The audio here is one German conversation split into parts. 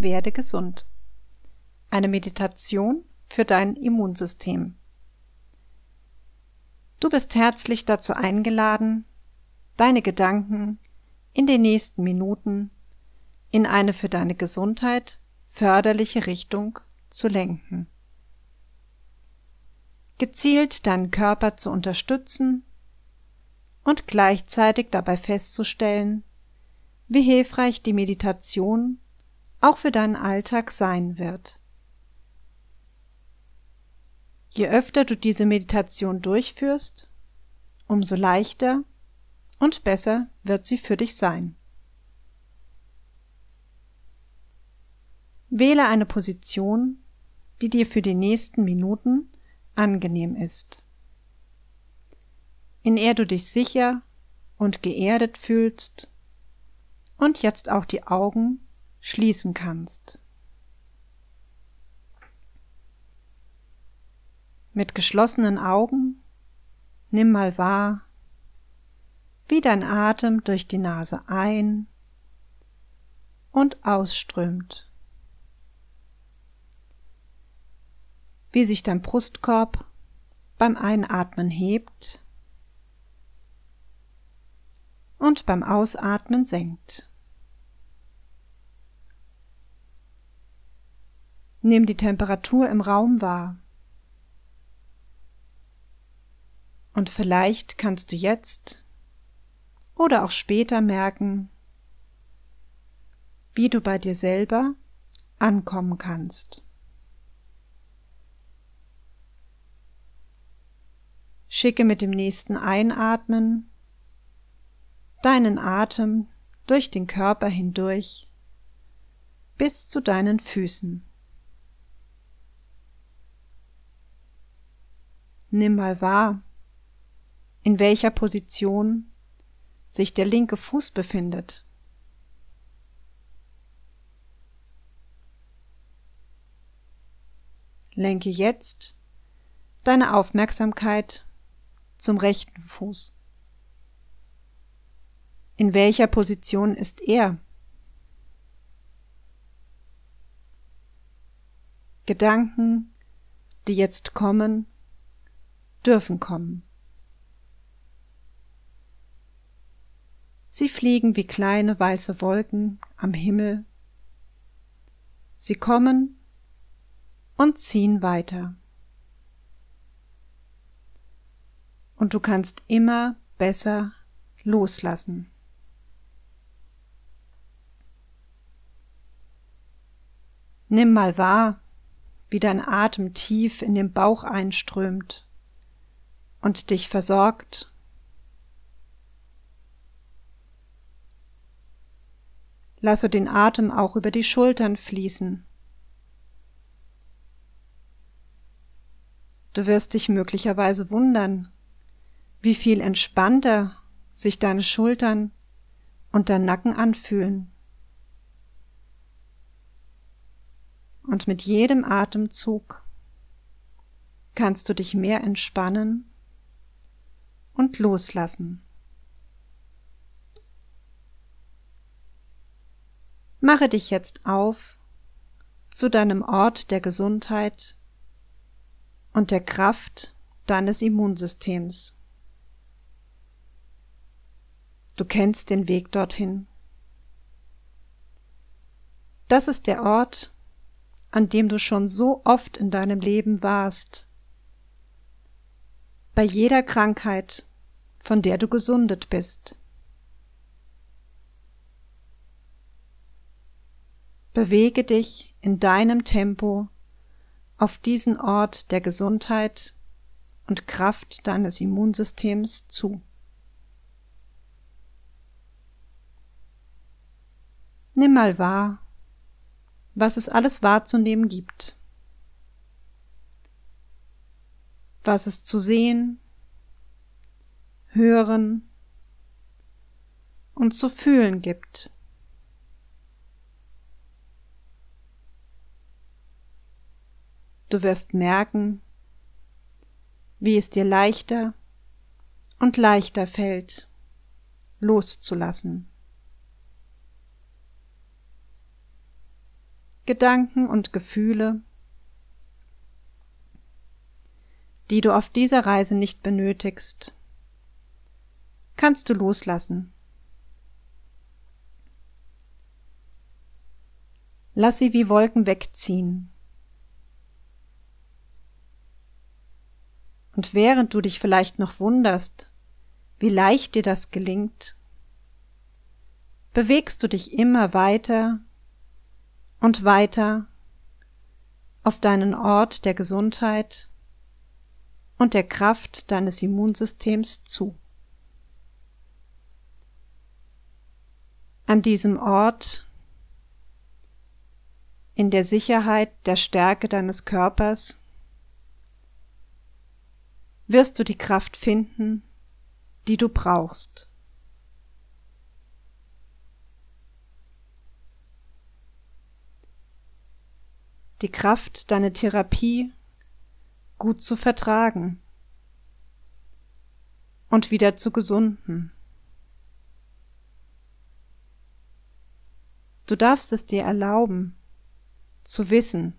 Werde gesund. Eine Meditation für dein Immunsystem. Du bist herzlich dazu eingeladen, deine Gedanken in den nächsten Minuten in eine für deine Gesundheit förderliche Richtung zu lenken. Gezielt deinen Körper zu unterstützen und gleichzeitig dabei festzustellen, wie hilfreich die Meditation auch für deinen Alltag sein wird. Je öfter du diese Meditation durchführst, umso leichter und besser wird sie für dich sein. Wähle eine Position, die dir für die nächsten Minuten angenehm ist, in der du dich sicher und geerdet fühlst und jetzt auch die Augen schließen kannst. Mit geschlossenen Augen nimm mal wahr, wie dein Atem durch die Nase ein und ausströmt. Wie sich dein Brustkorb beim Einatmen hebt und beim Ausatmen senkt. Nimm die Temperatur im Raum wahr. Und vielleicht kannst du jetzt oder auch später merken, wie du bei dir selber ankommen kannst. Schicke mit dem nächsten Einatmen deinen Atem durch den Körper hindurch bis zu deinen Füßen. Nimm mal wahr, in welcher Position sich der linke Fuß befindet. Lenke jetzt deine Aufmerksamkeit zum rechten Fuß. In welcher Position ist er? Gedanken, die jetzt kommen, dürfen kommen. Sie fliegen wie kleine weiße Wolken am Himmel. Sie kommen und ziehen weiter. Und du kannst immer besser loslassen. Nimm mal wahr, wie dein Atem tief in den Bauch einströmt und dich versorgt. Lasse den Atem auch über die Schultern fließen. Du wirst dich möglicherweise wundern, wie viel entspannter sich deine Schultern und dein Nacken anfühlen. Und mit jedem Atemzug kannst du dich mehr entspannen und loslassen. Mache dich jetzt auf zu deinem Ort der Gesundheit und der Kraft deines Immunsystems. Du kennst den Weg dorthin. Das ist der Ort, an dem du schon so oft in deinem Leben warst. Bei jeder Krankheit, von der du gesundet bist. Bewege dich in deinem Tempo auf diesen Ort der Gesundheit und Kraft deines Immunsystems zu. Nimm mal wahr, was es alles wahrzunehmen gibt, was es zu sehen, hören und zu fühlen gibt. Du wirst merken, wie es dir leichter und leichter fällt, loszulassen. Gedanken und Gefühle, die du auf dieser Reise nicht benötigst, kannst du loslassen. Lass sie wie Wolken wegziehen. Und während du dich vielleicht noch wunderst, wie leicht dir das gelingt, bewegst du dich immer weiter und weiter auf deinen Ort der Gesundheit und der Kraft deines Immunsystems zu. An diesem Ort, in der Sicherheit der Stärke deines Körpers, wirst du die Kraft finden, die du brauchst. Die Kraft, deine Therapie gut zu vertragen und wieder zu gesunden. Du darfst es dir erlauben, zu wissen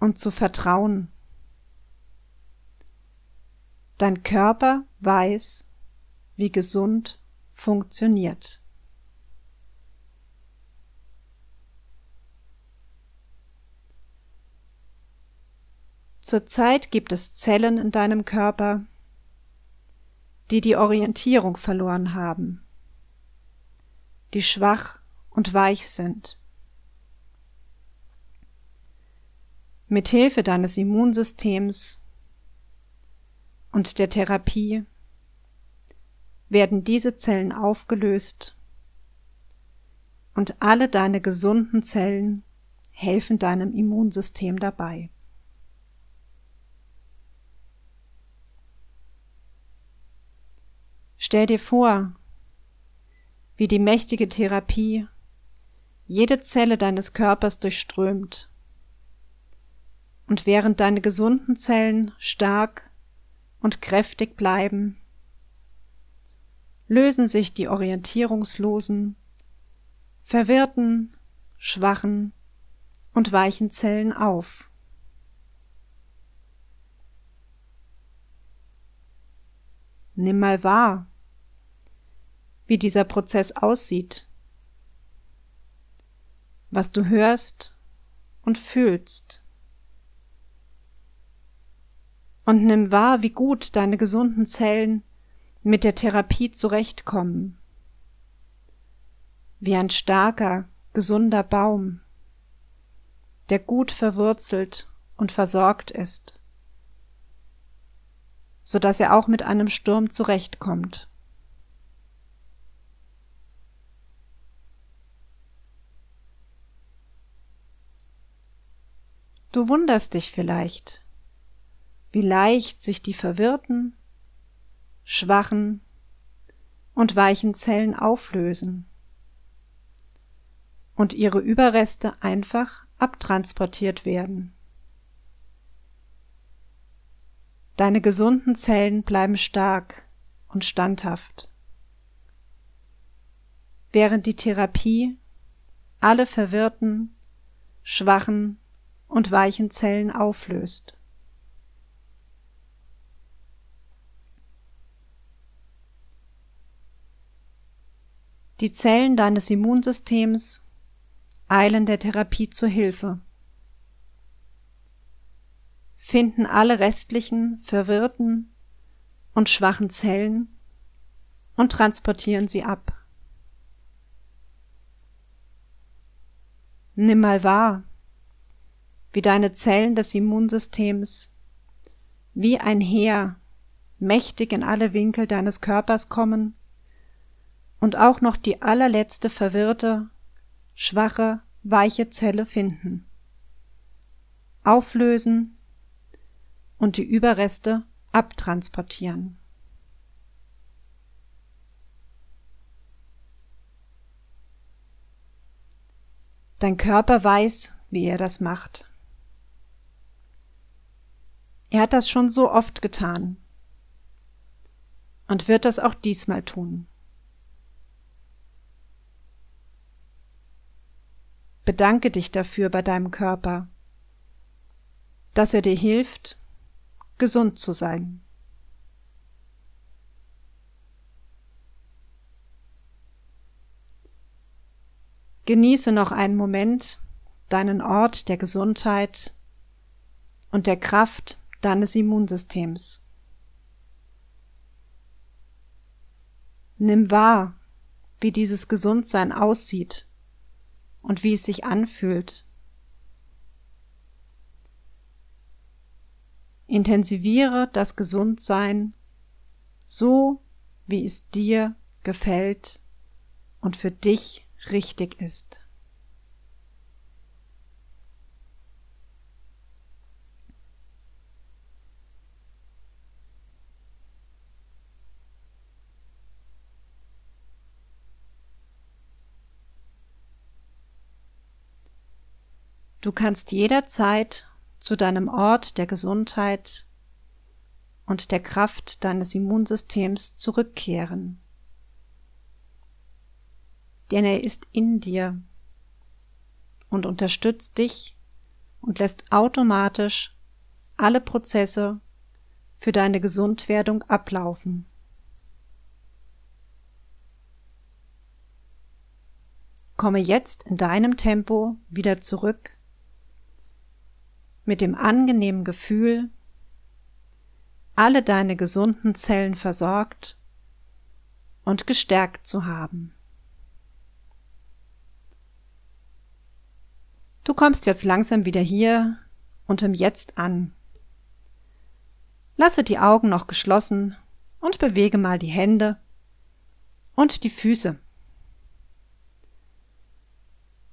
und zu vertrauen. Dein Körper weiß, wie gesund funktioniert. Zurzeit gibt es Zellen in deinem Körper, die die Orientierung verloren haben, die schwach und weich sind. Mit Hilfe deines Immunsystems und der Therapie werden diese Zellen aufgelöst und alle deine gesunden Zellen helfen deinem Immunsystem dabei. Stell dir vor, wie die mächtige Therapie jede Zelle deines Körpers durchströmt und während deine gesunden Zellen stark und kräftig bleiben, lösen sich die orientierungslosen, verwirrten, schwachen und weichen Zellen auf. Nimm mal wahr, wie dieser Prozess aussieht, was du hörst und fühlst und nimm wahr, wie gut deine gesunden Zellen mit der Therapie zurechtkommen. Wie ein starker, gesunder Baum, der gut verwurzelt und versorgt ist, so dass er auch mit einem Sturm zurechtkommt. Du wunderst dich vielleicht, wie leicht sich die verwirrten, schwachen und weichen Zellen auflösen und ihre Überreste einfach abtransportiert werden. Deine gesunden Zellen bleiben stark und standhaft, während die Therapie alle verwirrten, schwachen und weichen Zellen auflöst. Die Zellen deines Immunsystems eilen der Therapie zur Hilfe, finden alle restlichen, verwirrten und schwachen Zellen und transportieren sie ab. Nimm mal wahr, wie deine Zellen des Immunsystems wie ein Heer mächtig in alle Winkel deines Körpers kommen und auch noch die allerletzte verwirrte, schwache, weiche Zelle finden, auflösen und die Überreste abtransportieren. Dein Körper weiß, wie er das macht. Er hat das schon so oft getan und wird das auch diesmal tun. Bedanke dich dafür bei deinem Körper, dass er dir hilft, gesund zu sein. Genieße noch einen Moment deinen Ort der Gesundheit und der Kraft deines Immunsystems. Nimm wahr, wie dieses Gesundsein aussieht und wie es sich anfühlt. Intensiviere das Gesundsein so, wie es dir gefällt und für dich richtig ist. Du kannst jederzeit zu deinem Ort der Gesundheit und der Kraft deines Immunsystems zurückkehren. Denn er ist in dir und unterstützt dich und lässt automatisch alle Prozesse für deine Gesundwerdung ablaufen. Komme jetzt in deinem Tempo wieder zurück mit dem angenehmen Gefühl, alle deine gesunden Zellen versorgt und gestärkt zu haben. Du kommst jetzt langsam wieder hier und im Jetzt an. Lasse die Augen noch geschlossen und bewege mal die Hände und die Füße.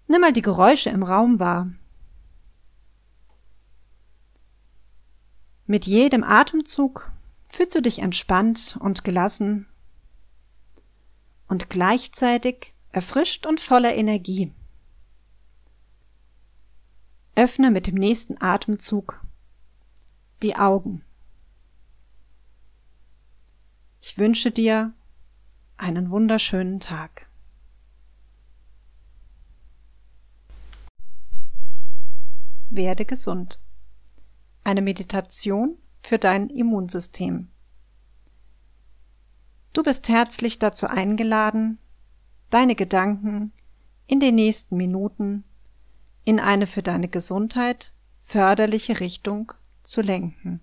Nimm mal die Geräusche im Raum wahr. Mit jedem Atemzug fühlst du dich entspannt und gelassen und gleichzeitig erfrischt und voller Energie. Öffne mit dem nächsten Atemzug die Augen. Ich wünsche dir einen wunderschönen Tag. Werde gesund. Eine Meditation für dein Immunsystem. Du bist herzlich dazu eingeladen, deine Gedanken in den nächsten Minuten in eine für deine Gesundheit förderliche Richtung zu lenken.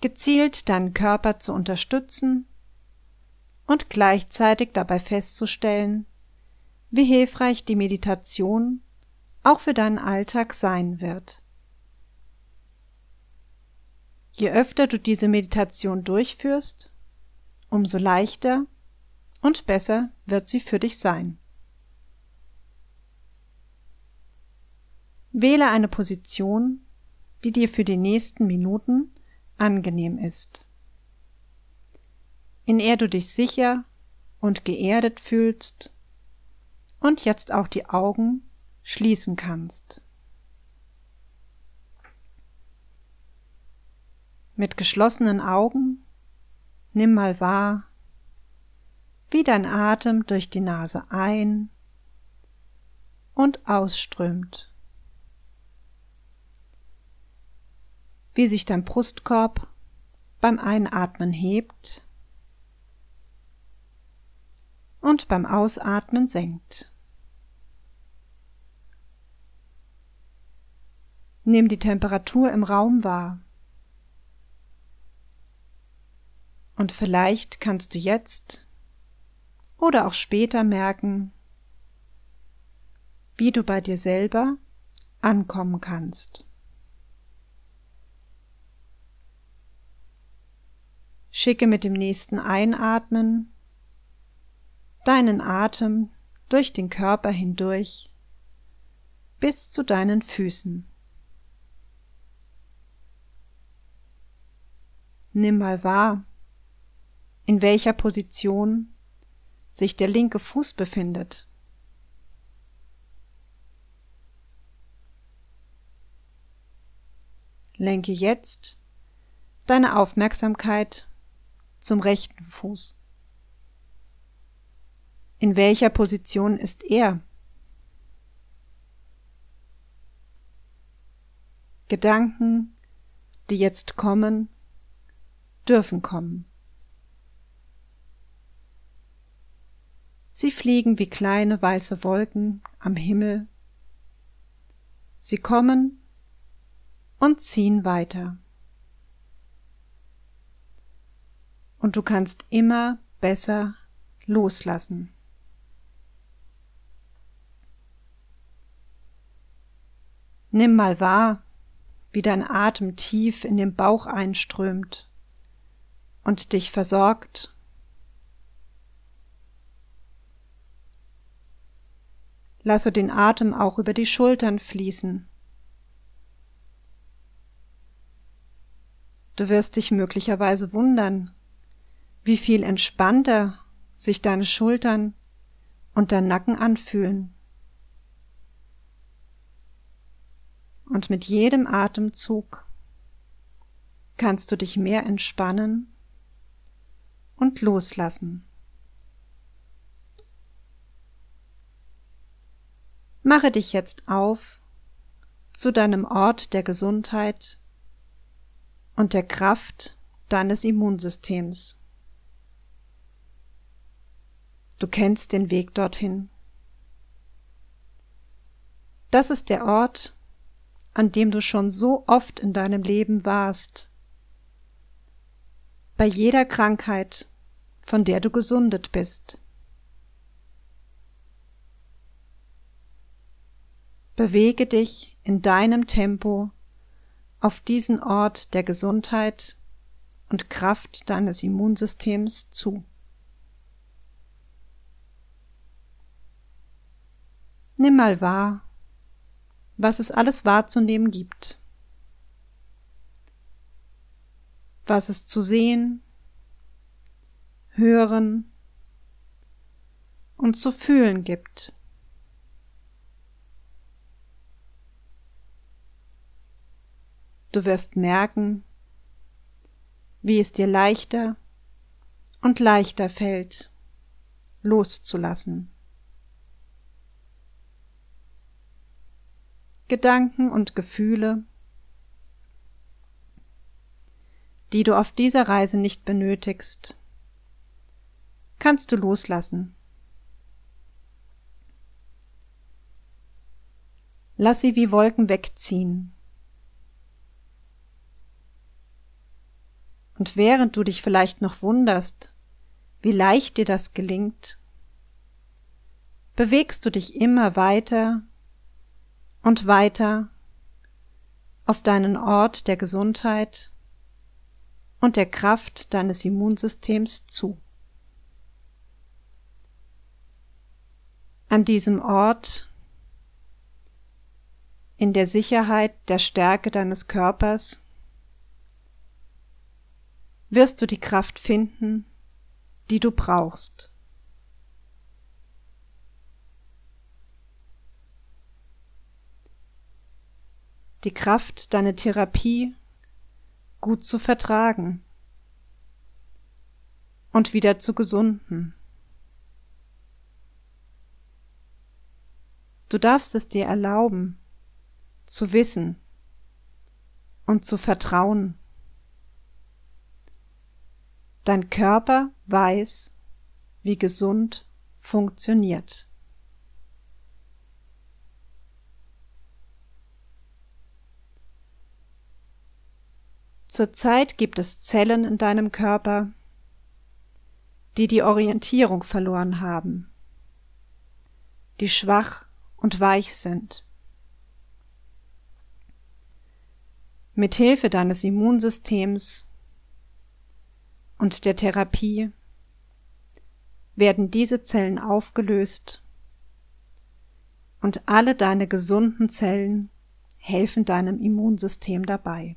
Gezielt deinen Körper zu unterstützen und gleichzeitig dabei festzustellen, wie hilfreich die Meditation auch für deinen Alltag sein wird. Je öfter du diese Meditation durchführst, umso leichter und besser wird sie für dich sein. Wähle eine Position, die dir für die nächsten Minuten angenehm ist, in der du dich sicher und geerdet fühlst und jetzt auch die Augen schließen kannst. Mit geschlossenen Augen nimm mal wahr, wie dein Atem durch die Nase ein und ausströmt. Wie sich dein Brustkorb beim Einatmen hebt und beim Ausatmen senkt. Nimm die Temperatur im Raum wahr. Und vielleicht kannst du jetzt oder auch später merken, wie du bei dir selber ankommen kannst. Schicke mit dem nächsten Einatmen deinen Atem durch den Körper hindurch bis zu deinen Füßen. Nimm mal wahr, in welcher Position sich der linke Fuß befindet. Lenke jetzt deine Aufmerksamkeit zum rechten Fuß. In welcher Position ist er? Gedanken, die jetzt kommen, dürfen kommen. Sie fliegen wie kleine weiße Wolken am Himmel. Sie kommen und ziehen weiter. Und du kannst immer besser loslassen. Nimm mal wahr, wie dein Atem tief in den Bauch einströmt und dich versorgt. Lasse den Atem auch über die Schultern fließen. Du wirst dich möglicherweise wundern, wie viel entspannter sich deine Schultern und dein Nacken anfühlen. Und mit jedem Atemzug kannst du dich mehr entspannen und loslassen. Mache dich jetzt auf zu deinem Ort der Gesundheit und der Kraft deines Immunsystems. Du kennst den Weg dorthin. Das ist der Ort, an dem du schon so oft in deinem Leben warst. Bei jeder Krankheit, von der du gesundet bist. Bewege dich in deinem Tempo auf diesen Ort der Gesundheit und Kraft deines Immunsystems zu. Nimm mal wahr, was es alles wahrzunehmen gibt. Was es zu sehen, hören und zu fühlen gibt. Du wirst merken, wie es dir leichter und leichter fällt, loszulassen. Gedanken und Gefühle, die du auf dieser Reise nicht benötigst, kannst du loslassen. Lass sie wie Wolken wegziehen. Und während du dich vielleicht noch wunderst, wie leicht dir das gelingt, bewegst du dich immer weiter und weiter auf deinen Ort der Gesundheit und der Kraft deines Immunsystems zu. An diesem Ort, in der Sicherheit der Stärke deines Körpers, wirst du die Kraft finden, die du brauchst. die Kraft, deine Therapie gut zu vertragen und wieder zu gesunden. Du darfst es dir erlauben, zu wissen und zu vertrauen. Dein Körper weiß, wie gesund funktioniert. Zurzeit gibt es Zellen in deinem Körper, die die Orientierung verloren haben, die schwach und weich sind. Mit Hilfe deines Immunsystems und der Therapie werden diese Zellen aufgelöst und alle deine gesunden Zellen helfen deinem Immunsystem dabei.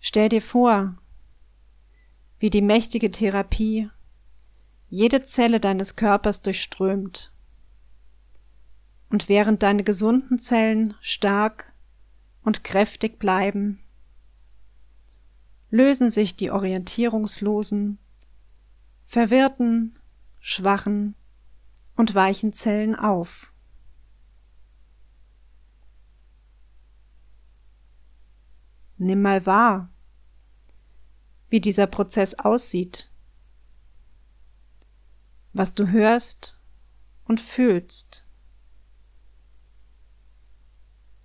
Stell dir vor, wie die mächtige Therapie jede Zelle deines Körpers durchströmt. Und während deine gesunden Zellen stark und kräftig bleiben, lösen sich die orientierungslosen, verwirrten, schwachen und weichen Zellen auf. Nimm mal wahr, wie dieser Prozess aussieht, was du hörst und fühlst.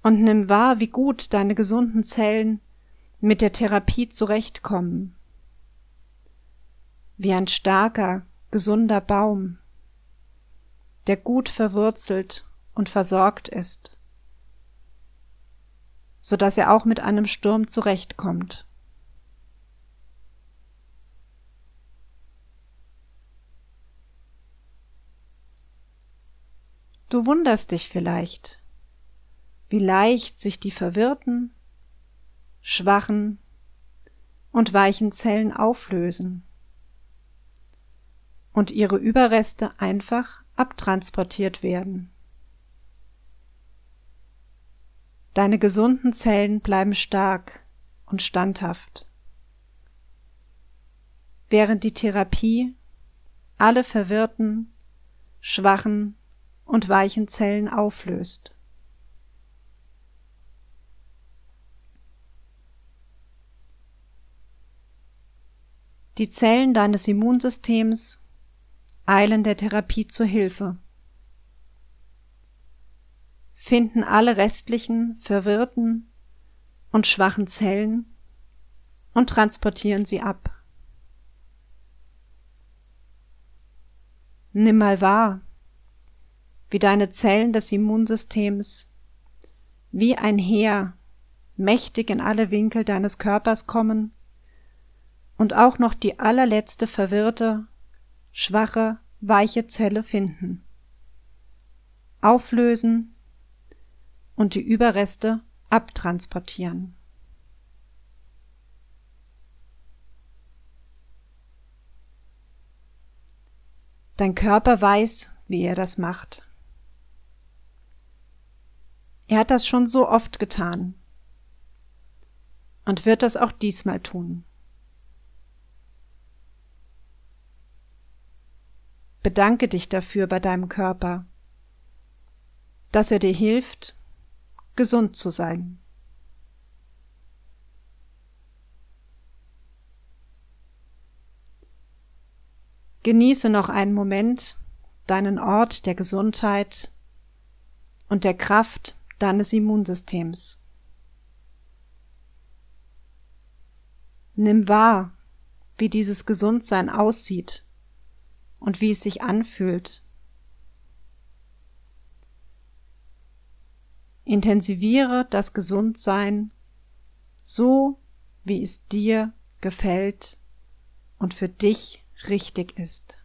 Und nimm wahr, wie gut deine gesunden Zellen mit der Therapie zurechtkommen. Wie ein starker, gesunder Baum, der gut verwurzelt und versorgt ist so dass er auch mit einem Sturm zurechtkommt. Du wunderst dich vielleicht, wie leicht sich die verwirrten, schwachen und weichen Zellen auflösen und ihre Überreste einfach abtransportiert werden. Deine gesunden Zellen bleiben stark und standhaft, während die Therapie alle verwirrten, schwachen und weichen Zellen auflöst. Die Zellen deines Immunsystems eilen der Therapie zur Hilfe finden alle restlichen, verwirrten und schwachen Zellen und transportieren sie ab. Nimm mal wahr, wie deine Zellen des Immunsystems wie ein Heer mächtig in alle Winkel deines Körpers kommen und auch noch die allerletzte verwirrte, schwache, weiche Zelle finden, auflösen und die Überreste abtransportieren. Dein Körper weiß, wie er das macht. Er hat das schon so oft getan und wird das auch diesmal tun. Bedanke dich dafür bei deinem Körper, dass er dir hilft, gesund zu sein. Genieße noch einen Moment deinen Ort der Gesundheit und der Kraft deines Immunsystems. Nimm wahr, wie dieses Gesundsein aussieht und wie es sich anfühlt. Intensiviere das Gesundsein so, wie es dir gefällt und für dich richtig ist.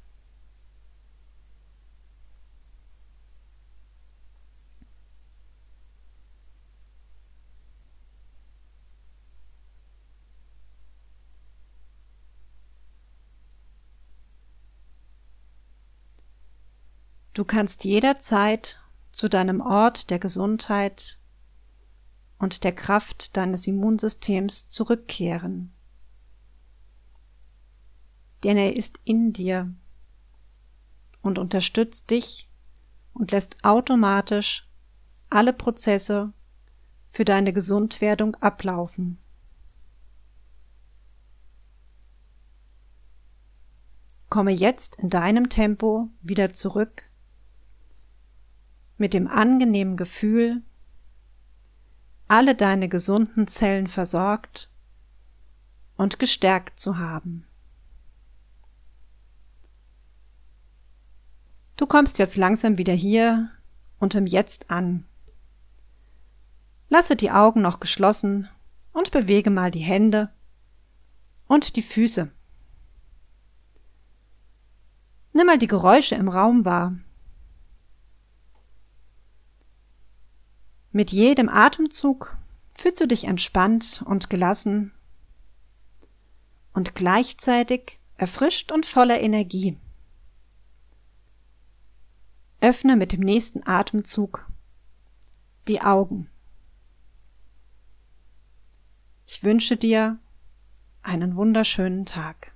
Du kannst jederzeit zu deinem Ort der Gesundheit und der Kraft deines Immunsystems zurückkehren. Denn er ist in dir und unterstützt dich und lässt automatisch alle Prozesse für deine Gesundwerdung ablaufen. Komme jetzt in deinem Tempo wieder zurück mit dem angenehmen Gefühl, alle deine gesunden Zellen versorgt und gestärkt zu haben. Du kommst jetzt langsam wieder hier und im Jetzt an. Lasse die Augen noch geschlossen und bewege mal die Hände und die Füße. Nimm mal die Geräusche im Raum wahr. Mit jedem Atemzug fühlst du dich entspannt und gelassen und gleichzeitig erfrischt und voller Energie. Öffne mit dem nächsten Atemzug die Augen. Ich wünsche dir einen wunderschönen Tag.